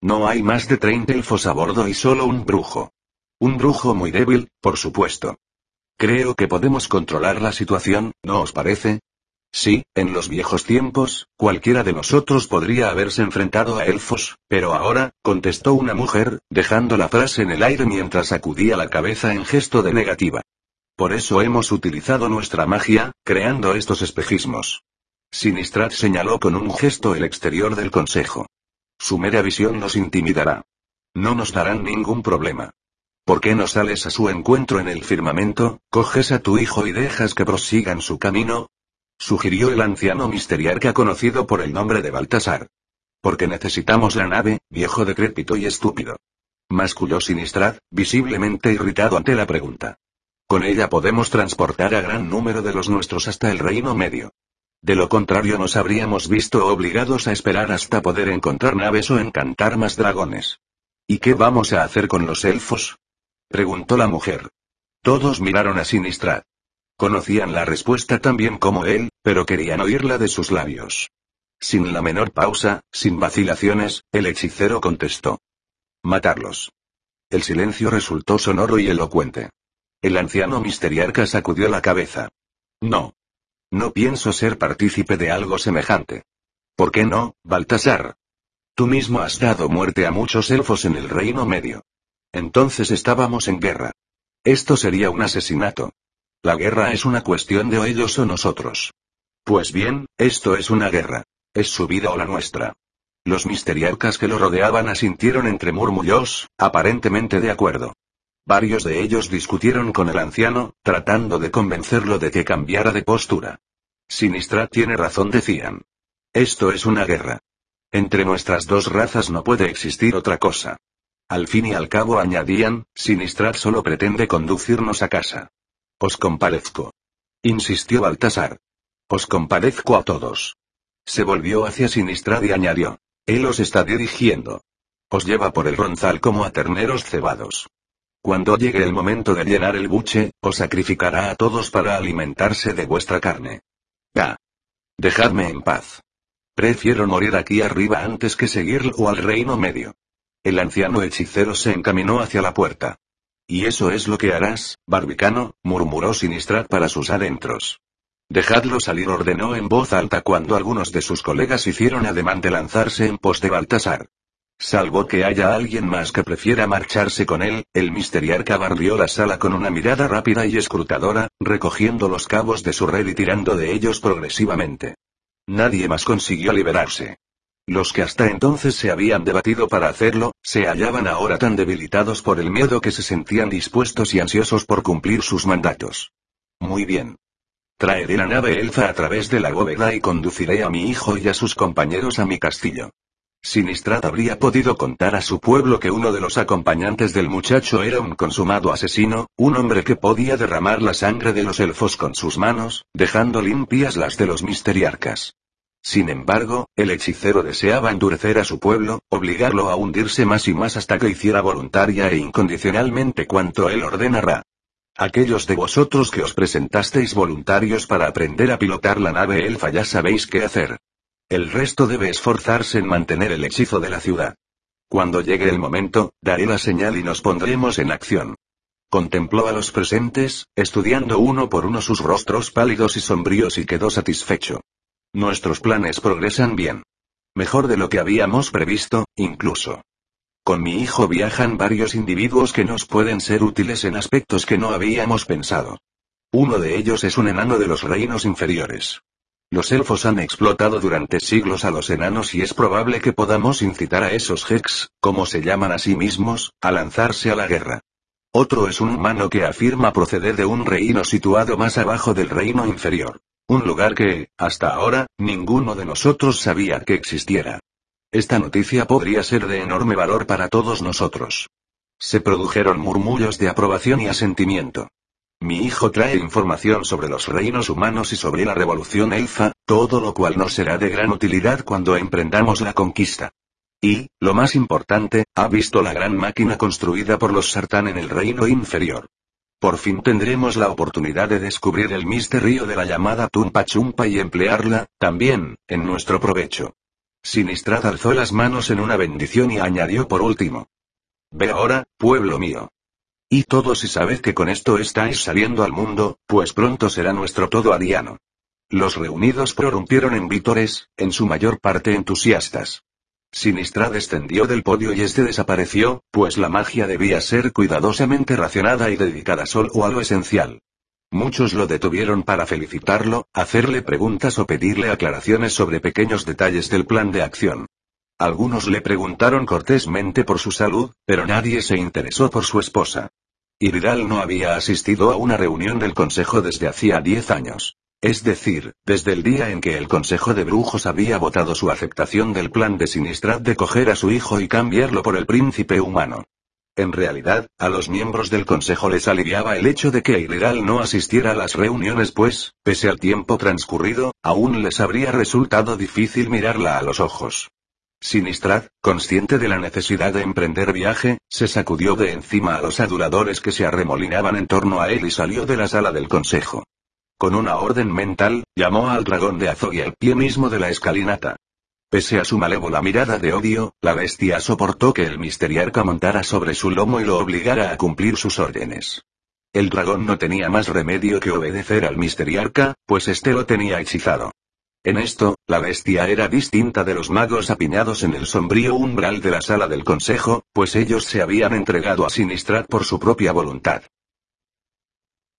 No hay más de 30 elfos a bordo y solo un brujo. Un brujo muy débil, por supuesto. Creo que podemos controlar la situación, ¿no os parece? Sí, en los viejos tiempos, cualquiera de nosotros podría haberse enfrentado a elfos, pero ahora, contestó una mujer, dejando la frase en el aire mientras sacudía la cabeza en gesto de negativa. Por eso hemos utilizado nuestra magia, creando estos espejismos. Sinistrat señaló con un gesto el exterior del consejo. Su mera visión nos intimidará. No nos darán ningún problema. ¿Por qué no sales a su encuentro en el firmamento, coges a tu hijo y dejas que prosigan su camino? Sugirió el anciano misteriarca conocido por el nombre de Baltasar. Porque necesitamos la nave, viejo decrépito y estúpido. Masculló Sinistrat, visiblemente irritado ante la pregunta. Con ella podemos transportar a gran número de los nuestros hasta el Reino Medio. De lo contrario nos habríamos visto obligados a esperar hasta poder encontrar naves o encantar más dragones. ¿Y qué vamos a hacer con los elfos? preguntó la mujer. Todos miraron a Sinistrad. Conocían la respuesta tan bien como él, pero querían oírla de sus labios. Sin la menor pausa, sin vacilaciones, el hechicero contestó. Matarlos. El silencio resultó sonoro y elocuente. El anciano misteriarca sacudió la cabeza. No. No pienso ser partícipe de algo semejante. ¿Por qué no, Baltasar? Tú mismo has dado muerte a muchos elfos en el Reino Medio. Entonces estábamos en guerra. Esto sería un asesinato. La guerra es una cuestión de ellos o nosotros. Pues bien, esto es una guerra. Es su vida o la nuestra. Los misteriarcas que lo rodeaban asintieron entre murmullos, aparentemente de acuerdo. Varios de ellos discutieron con el anciano, tratando de convencerlo de que cambiara de postura. Sinistra tiene razón, decían. Esto es una guerra. Entre nuestras dos razas no puede existir otra cosa. Al fin y al cabo añadían, Sinistrat solo pretende conducirnos a casa. Os comparezco. Insistió Baltasar. Os comparezco a todos. Se volvió hacia Sinistrad y añadió. Él os está dirigiendo. Os lleva por el ronzal como a terneros cebados. Cuando llegue el momento de llenar el buche, os sacrificará a todos para alimentarse de vuestra carne. Ah. Dejadme en paz. Prefiero morir aquí arriba antes que seguirlo al reino medio. El anciano hechicero se encaminó hacia la puerta. Y eso es lo que harás, barbicano, murmuró Sinistrat para sus adentros. Dejadlo salir, ordenó en voz alta cuando algunos de sus colegas hicieron ademán de lanzarse en pos de Baltasar. Salvo que haya alguien más que prefiera marcharse con él, el misteriarca barrió la sala con una mirada rápida y escrutadora, recogiendo los cabos de su red y tirando de ellos progresivamente. Nadie más consiguió liberarse. Los que hasta entonces se habían debatido para hacerlo, se hallaban ahora tan debilitados por el miedo que se sentían dispuestos y ansiosos por cumplir sus mandatos. Muy bien. Traeré la nave elfa a través de la bóveda y conduciré a mi hijo y a sus compañeros a mi castillo. Sinistrad habría podido contar a su pueblo que uno de los acompañantes del muchacho era un consumado asesino, un hombre que podía derramar la sangre de los elfos con sus manos, dejando limpias las de los misteriarcas. Sin embargo, el hechicero deseaba endurecer a su pueblo, obligarlo a hundirse más y más hasta que hiciera voluntaria e incondicionalmente cuanto él ordenara. Aquellos de vosotros que os presentasteis voluntarios para aprender a pilotar la nave elfa ya sabéis qué hacer. El resto debe esforzarse en mantener el hechizo de la ciudad. Cuando llegue el momento, daré la señal y nos pondremos en acción. Contempló a los presentes, estudiando uno por uno sus rostros pálidos y sombríos y quedó satisfecho. Nuestros planes progresan bien. Mejor de lo que habíamos previsto, incluso. Con mi hijo viajan varios individuos que nos pueden ser útiles en aspectos que no habíamos pensado. Uno de ellos es un enano de los reinos inferiores. Los elfos han explotado durante siglos a los enanos y es probable que podamos incitar a esos Hex, como se llaman a sí mismos, a lanzarse a la guerra. Otro es un humano que afirma proceder de un reino situado más abajo del reino inferior. Un lugar que, hasta ahora, ninguno de nosotros sabía que existiera. Esta noticia podría ser de enorme valor para todos nosotros. Se produjeron murmullos de aprobación y asentimiento. Mi hijo trae información sobre los reinos humanos y sobre la revolución elfa, todo lo cual nos será de gran utilidad cuando emprendamos la conquista. Y, lo más importante, ha visto la gran máquina construida por los Sartán en el reino inferior. Por fin tendremos la oportunidad de descubrir el misterio de la llamada Tumpa Chumpa y emplearla, también, en nuestro provecho. Sinistrad alzó las manos en una bendición y añadió por último. Ve ahora, pueblo mío. Y todos y sabed que con esto estáis saliendo al mundo, pues pronto será nuestro todo ariano. Los reunidos prorrumpieron en vítores, en su mayor parte entusiastas. Sinistra descendió del podio y este desapareció, pues la magia debía ser cuidadosamente racionada y dedicada solo a lo esencial. Muchos lo detuvieron para felicitarlo, hacerle preguntas o pedirle aclaraciones sobre pequeños detalles del plan de acción. Algunos le preguntaron cortésmente por su salud, pero nadie se interesó por su esposa. Iridal no había asistido a una reunión del Consejo desde hacía diez años. Es decir, desde el día en que el Consejo de Brujos había votado su aceptación del plan de Sinistrad de coger a su hijo y cambiarlo por el príncipe humano. En realidad, a los miembros del Consejo les aliviaba el hecho de que Iridal no asistiera a las reuniones pues, pese al tiempo transcurrido, aún les habría resultado difícil mirarla a los ojos. Sinistrad, consciente de la necesidad de emprender viaje, se sacudió de encima a los aduladores que se arremolinaban en torno a él y salió de la sala del consejo. Con una orden mental, llamó al dragón de Azog y al pie mismo de la escalinata. Pese a su malévola mirada de odio, la bestia soportó que el misteriarca montara sobre su lomo y lo obligara a cumplir sus órdenes. El dragón no tenía más remedio que obedecer al misteriarca, pues éste lo tenía hechizado. En esto, la bestia era distinta de los magos apiñados en el sombrío umbral de la sala del consejo, pues ellos se habían entregado a Sinistrat por su propia voluntad.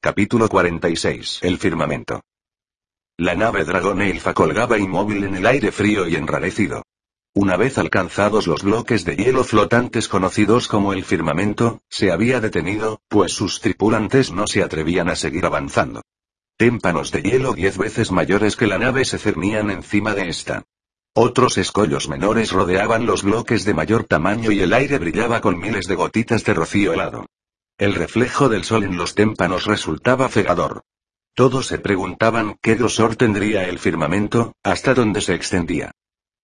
Capítulo 46 El firmamento. La nave Dragón Elfa colgaba inmóvil en el aire frío y enrarecido. Una vez alcanzados los bloques de hielo flotantes conocidos como el firmamento, se había detenido, pues sus tripulantes no se atrevían a seguir avanzando. Témpanos de hielo diez veces mayores que la nave se cernían encima de esta. Otros escollos menores rodeaban los bloques de mayor tamaño y el aire brillaba con miles de gotitas de rocío helado. El reflejo del sol en los témpanos resultaba cegador. Todos se preguntaban qué grosor tendría el firmamento, hasta dónde se extendía.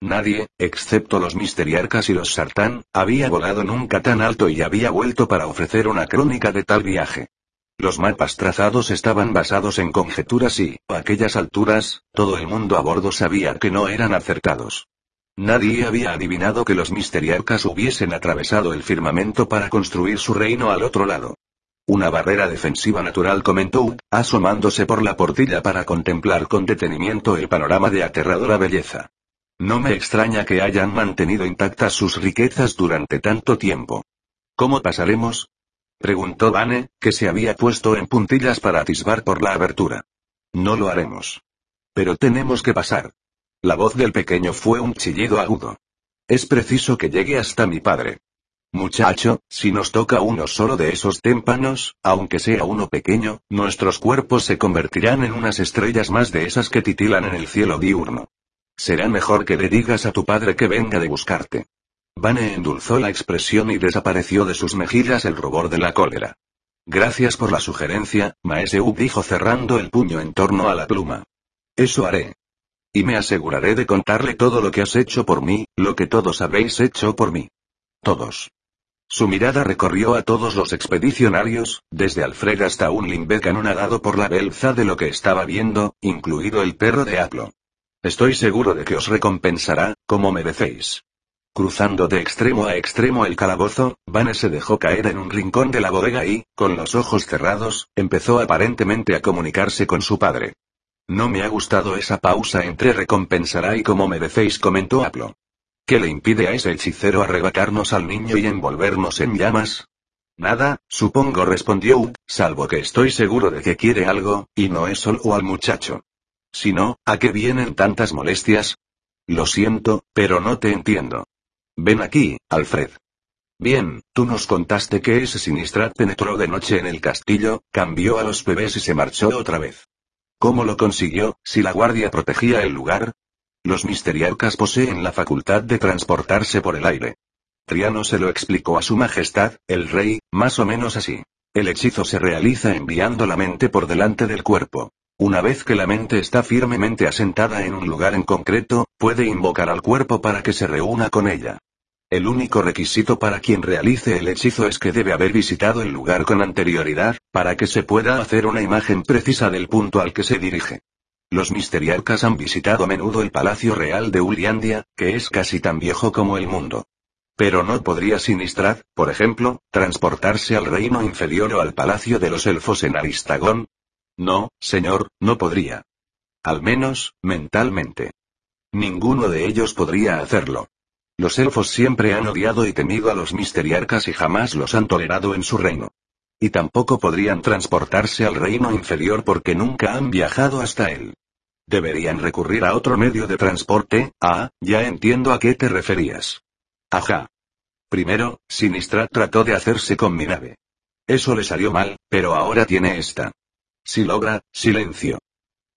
Nadie, excepto los misteriarcas y los sartán, había volado nunca tan alto y había vuelto para ofrecer una crónica de tal viaje. Los mapas trazados estaban basados en conjeturas y, a aquellas alturas, todo el mundo a bordo sabía que no eran acertados. Nadie había adivinado que los misteriarcas hubiesen atravesado el firmamento para construir su reino al otro lado. Una barrera defensiva natural comentó, asomándose por la portilla para contemplar con detenimiento el panorama de aterradora belleza. No me extraña que hayan mantenido intactas sus riquezas durante tanto tiempo. ¿Cómo pasaremos? Preguntó Vane, que se había puesto en puntillas para atisbar por la abertura. No lo haremos. Pero tenemos que pasar. La voz del pequeño fue un chillido agudo. Es preciso que llegue hasta mi padre. Muchacho, si nos toca uno solo de esos témpanos, aunque sea uno pequeño, nuestros cuerpos se convertirán en unas estrellas más de esas que titilan en el cielo diurno. Será mejor que le digas a tu padre que venga de buscarte. Vane endulzó la expresión y desapareció de sus mejillas el rubor de la cólera. Gracias por la sugerencia, Maeseu dijo cerrando el puño en torno a la pluma. Eso haré. Y me aseguraré de contarle todo lo que has hecho por mí, lo que todos habéis hecho por mí. Todos. Su mirada recorrió a todos los expedicionarios, desde Alfred hasta un Limbeck anonadado por la belza de lo que estaba viendo, incluido el perro de Aplo. Estoy seguro de que os recompensará, como merecéis. Cruzando de extremo a extremo el calabozo, Vane se dejó caer en un rincón de la bodega y, con los ojos cerrados, empezó aparentemente a comunicarse con su padre. No me ha gustado esa pausa entre recompensará y como merecéis, comentó Aplo. ¿Qué le impide a ese hechicero arrebatarnos al niño y envolvernos en llamas? Nada, supongo, respondió salvo que estoy seguro de que quiere algo, y no es solo al muchacho. Si no, ¿a qué vienen tantas molestias? Lo siento, pero no te entiendo. Ven aquí, Alfred. Bien, tú nos contaste que ese Sinistrat penetró de noche en el castillo, cambió a los bebés y se marchó otra vez. ¿Cómo lo consiguió, si la guardia protegía el lugar? Los misteriarcas poseen la facultad de transportarse por el aire. Triano se lo explicó a su majestad, el rey, más o menos así. El hechizo se realiza enviando la mente por delante del cuerpo. Una vez que la mente está firmemente asentada en un lugar en concreto, puede invocar al cuerpo para que se reúna con ella. El único requisito para quien realice el hechizo es que debe haber visitado el lugar con anterioridad, para que se pueda hacer una imagen precisa del punto al que se dirige. Los misteriarcas han visitado a menudo el Palacio Real de Uliandia, que es casi tan viejo como el mundo. Pero no podría Sinistrad, por ejemplo, transportarse al reino inferior o al Palacio de los Elfos en Aristagón, no, señor, no podría. Al menos, mentalmente. Ninguno de ellos podría hacerlo. Los elfos siempre han odiado y temido a los misteriarcas y jamás los han tolerado en su reino. Y tampoco podrían transportarse al reino inferior porque nunca han viajado hasta él. Deberían recurrir a otro medio de transporte, ah, ya entiendo a qué te referías. Ajá. Primero, Sinistra trató de hacerse con mi nave. Eso le salió mal, pero ahora tiene esta. Si logra, silencio.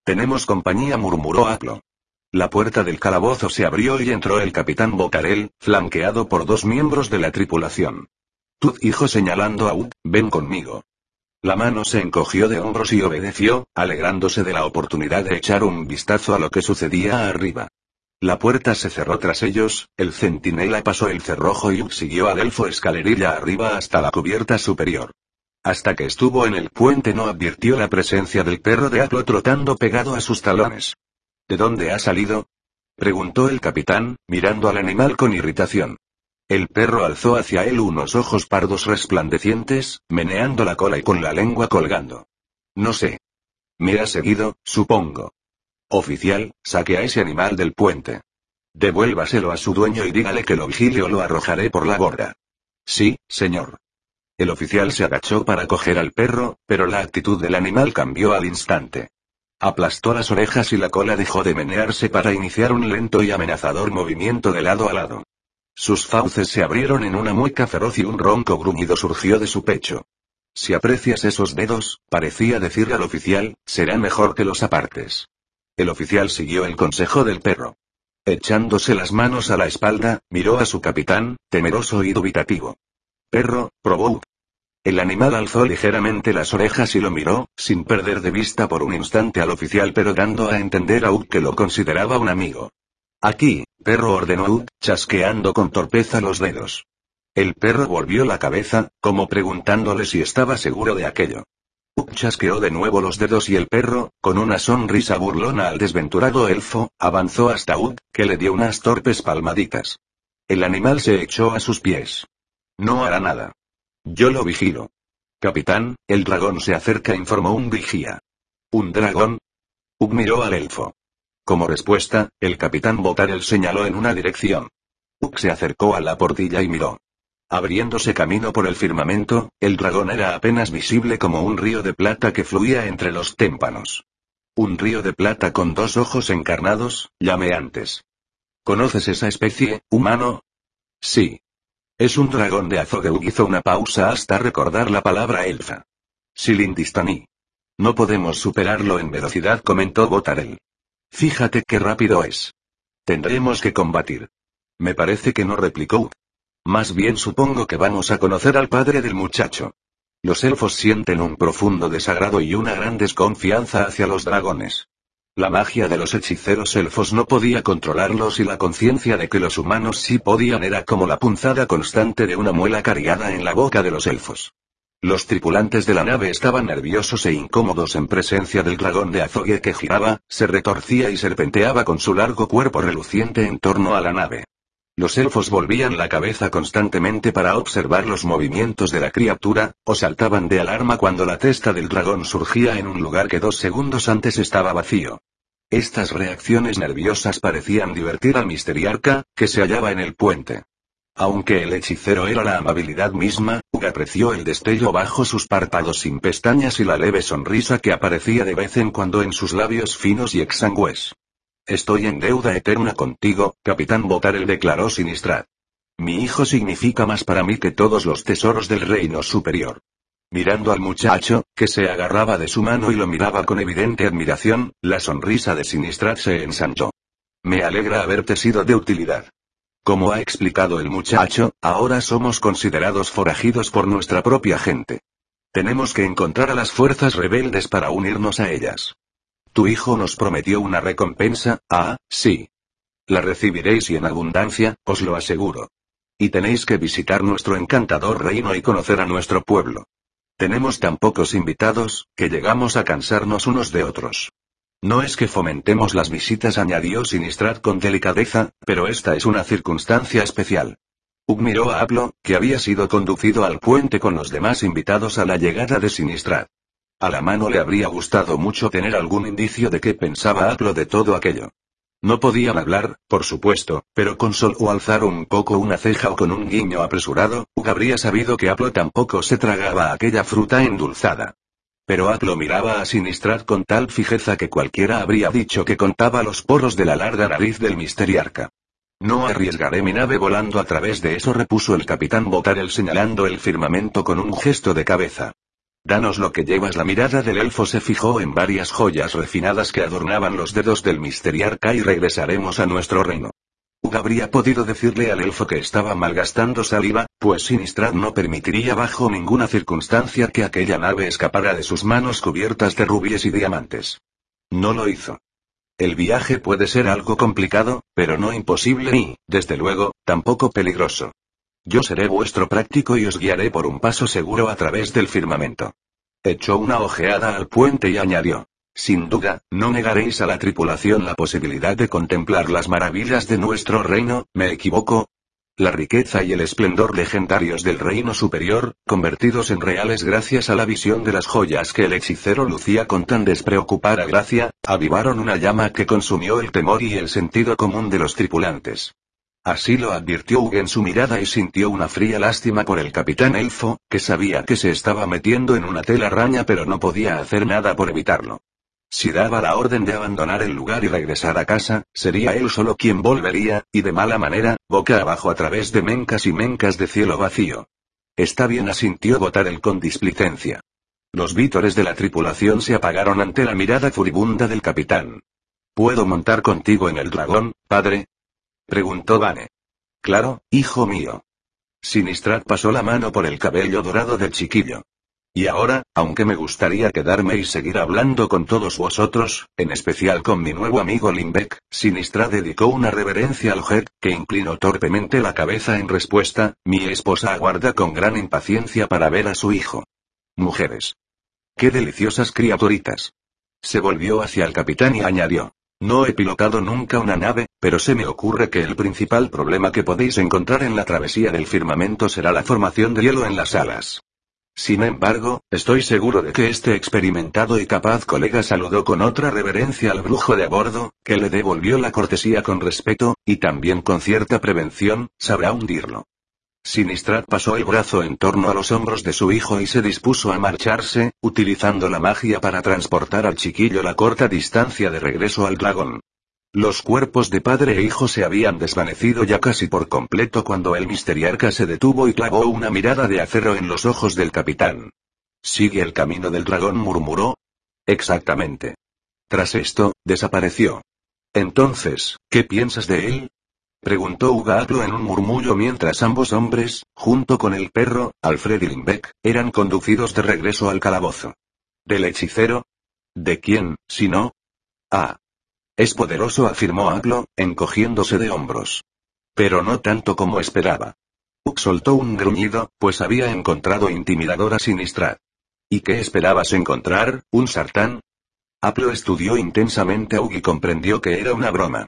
Tenemos compañía, murmuró Aplo. La puerta del calabozo se abrió y entró el capitán Bocarel, flanqueado por dos miembros de la tripulación. Tu hijo señalando a Ug, ven conmigo. La mano se encogió de hombros y obedeció, alegrándose de la oportunidad de echar un vistazo a lo que sucedía arriba. La puerta se cerró tras ellos, el centinela pasó el cerrojo y Ug siguió a Delfo escalerilla arriba hasta la cubierta superior. Hasta que estuvo en el puente no advirtió la presencia del perro de Aplo trotando pegado a sus talones. ¿De dónde ha salido? preguntó el capitán, mirando al animal con irritación. El perro alzó hacia él unos ojos pardos resplandecientes, meneando la cola y con la lengua colgando. No sé. Me ha seguido, supongo. Oficial, saque a ese animal del puente. Devuélvaselo a su dueño y dígale que lo vigile o lo arrojaré por la borda. Sí, señor. El oficial se agachó para coger al perro, pero la actitud del animal cambió al instante. Aplastó las orejas y la cola dejó de menearse para iniciar un lento y amenazador movimiento de lado a lado. Sus fauces se abrieron en una mueca feroz y un ronco gruñido surgió de su pecho. Si aprecias esos dedos, parecía decirle al oficial, será mejor que los apartes. El oficial siguió el consejo del perro. Echándose las manos a la espalda, miró a su capitán, temeroso y dubitativo. Perro, probó. El animal alzó ligeramente las orejas y lo miró, sin perder de vista por un instante al oficial pero dando a entender a Ugg que lo consideraba un amigo. Aquí, perro ordenó Ugg, chasqueando con torpeza los dedos. El perro volvió la cabeza, como preguntándole si estaba seguro de aquello. Ugg chasqueó de nuevo los dedos y el perro, con una sonrisa burlona al desventurado elfo, avanzó hasta Ugg, que le dio unas torpes palmaditas. El animal se echó a sus pies. No hará nada. Yo lo vigilo. Capitán, el dragón se acerca, informó un vigía. ¿Un dragón? Ugg miró al elfo. Como respuesta, el capitán Botarel señaló en una dirección. Ugg se acercó a la portilla y miró. Abriéndose camino por el firmamento, el dragón era apenas visible como un río de plata que fluía entre los témpanos. Un río de plata con dos ojos encarnados, llameantes. ¿Conoces esa especie, humano? Sí. Es un dragón de Azogeu. Hizo una pausa hasta recordar la palabra elfa. Silindistani. No podemos superarlo en velocidad, comentó Botarel. Fíjate qué rápido es. Tendremos que combatir. Me parece que no replicó. Más bien supongo que vamos a conocer al padre del muchacho. Los elfos sienten un profundo desagrado y una gran desconfianza hacia los dragones. La magia de los hechiceros elfos no podía controlarlos y la conciencia de que los humanos sí podían era como la punzada constante de una muela cargada en la boca de los elfos. Los tripulantes de la nave estaban nerviosos e incómodos en presencia del dragón de azogue que giraba, se retorcía y serpenteaba con su largo cuerpo reluciente en torno a la nave. Los elfos volvían la cabeza constantemente para observar los movimientos de la criatura, o saltaban de alarma cuando la testa del dragón surgía en un lugar que dos segundos antes estaba vacío. Estas reacciones nerviosas parecían divertir al misteriarca, que se hallaba en el puente. Aunque el hechicero era la amabilidad misma, Hug apreció el destello bajo sus párpados sin pestañas y la leve sonrisa que aparecía de vez en cuando en sus labios finos y exangües. Estoy en deuda eterna contigo, capitán Botarel declaró Sinistrat. Mi hijo significa más para mí que todos los tesoros del reino superior. Mirando al muchacho, que se agarraba de su mano y lo miraba con evidente admiración, la sonrisa de Sinistrat se ensanchó. Me alegra haberte sido de utilidad. Como ha explicado el muchacho, ahora somos considerados forajidos por nuestra propia gente. Tenemos que encontrar a las fuerzas rebeldes para unirnos a ellas. Tu hijo nos prometió una recompensa, ah, sí. La recibiréis y en abundancia, os lo aseguro. Y tenéis que visitar nuestro encantador reino y conocer a nuestro pueblo. Tenemos tan pocos invitados, que llegamos a cansarnos unos de otros. No es que fomentemos las visitas, añadió Sinistrat con delicadeza, pero esta es una circunstancia especial. Ug miró a Aplo, que había sido conducido al puente con los demás invitados a la llegada de Sinistrat. A la mano le habría gustado mucho tener algún indicio de qué pensaba Aplo de todo aquello. No podían hablar, por supuesto, pero con solo alzar un poco una ceja o con un guiño apresurado, Hug habría sabido que Aplo tampoco se tragaba aquella fruta endulzada. Pero Aplo miraba a Sinistrat con tal fijeza que cualquiera habría dicho que contaba los poros de la larga nariz del misteriarca. No arriesgaré mi nave volando a través de eso, repuso el capitán Botarel señalando el firmamento con un gesto de cabeza. Danos lo que llevas. La mirada del elfo se fijó en varias joyas refinadas que adornaban los dedos del misteriarca y regresaremos a nuestro reino. Hug habría podido decirle al elfo que estaba malgastando saliva, pues Sinistrad no permitiría bajo ninguna circunstancia que aquella nave escapara de sus manos cubiertas de rubíes y diamantes. No lo hizo. El viaje puede ser algo complicado, pero no imposible ni, desde luego, tampoco peligroso. Yo seré vuestro práctico y os guiaré por un paso seguro a través del firmamento. Echó una ojeada al puente y añadió. Sin duda, no negaréis a la tripulación la posibilidad de contemplar las maravillas de nuestro reino, ¿me equivoco? La riqueza y el esplendor legendarios del reino superior, convertidos en reales gracias a la visión de las joyas que el hechicero lucía con tan despreocupada gracia, avivaron una llama que consumió el temor y el sentido común de los tripulantes. Así lo advirtió Hugh en su mirada y sintió una fría lástima por el capitán Elfo, que sabía que se estaba metiendo en una tela raña pero no podía hacer nada por evitarlo. Si daba la orden de abandonar el lugar y regresar a casa, sería él solo quien volvería, y de mala manera, boca abajo a través de mencas y mencas de cielo vacío. Está bien asintió Botarel con displicencia. Los vítores de la tripulación se apagaron ante la mirada furibunda del capitán. ¿Puedo montar contigo en el dragón, padre? Preguntó Vane. Claro, hijo mío. Sinistrat pasó la mano por el cabello dorado del chiquillo. Y ahora, aunque me gustaría quedarme y seguir hablando con todos vosotros, en especial con mi nuevo amigo Limbeck, Sinistra dedicó una reverencia al Jet, que inclinó torpemente la cabeza en respuesta, mi esposa aguarda con gran impaciencia para ver a su hijo. Mujeres. Qué deliciosas criaturitas. Se volvió hacia el capitán y añadió. No he pilotado nunca una nave, pero se me ocurre que el principal problema que podéis encontrar en la travesía del firmamento será la formación de hielo en las alas. Sin embargo, estoy seguro de que este experimentado y capaz colega saludó con otra reverencia al brujo de a bordo, que le devolvió la cortesía con respeto, y también con cierta prevención, sabrá hundirlo. Sinistrat pasó el brazo en torno a los hombros de su hijo y se dispuso a marcharse, utilizando la magia para transportar al chiquillo la corta distancia de regreso al dragón. Los cuerpos de padre e hijo se habían desvanecido ya casi por completo cuando el misteriarca se detuvo y clavó una mirada de acero en los ojos del capitán. ¿Sigue el camino del dragón? murmuró. Exactamente. Tras esto, desapareció. Entonces, ¿qué piensas de él? Preguntó Ugaatlo en un murmullo mientras ambos hombres, junto con el perro, Alfred y Limbeck, eran conducidos de regreso al calabozo. ¿Del hechicero? ¿De quién, si no? Ah. Es poderoso, afirmó Aglo, encogiéndose de hombros. Pero no tanto como esperaba. Uk soltó un gruñido, pues había encontrado intimidadora Sinistrat. ¿Y qué esperabas encontrar, un sartán? Aplo estudió intensamente a Ug y comprendió que era una broma.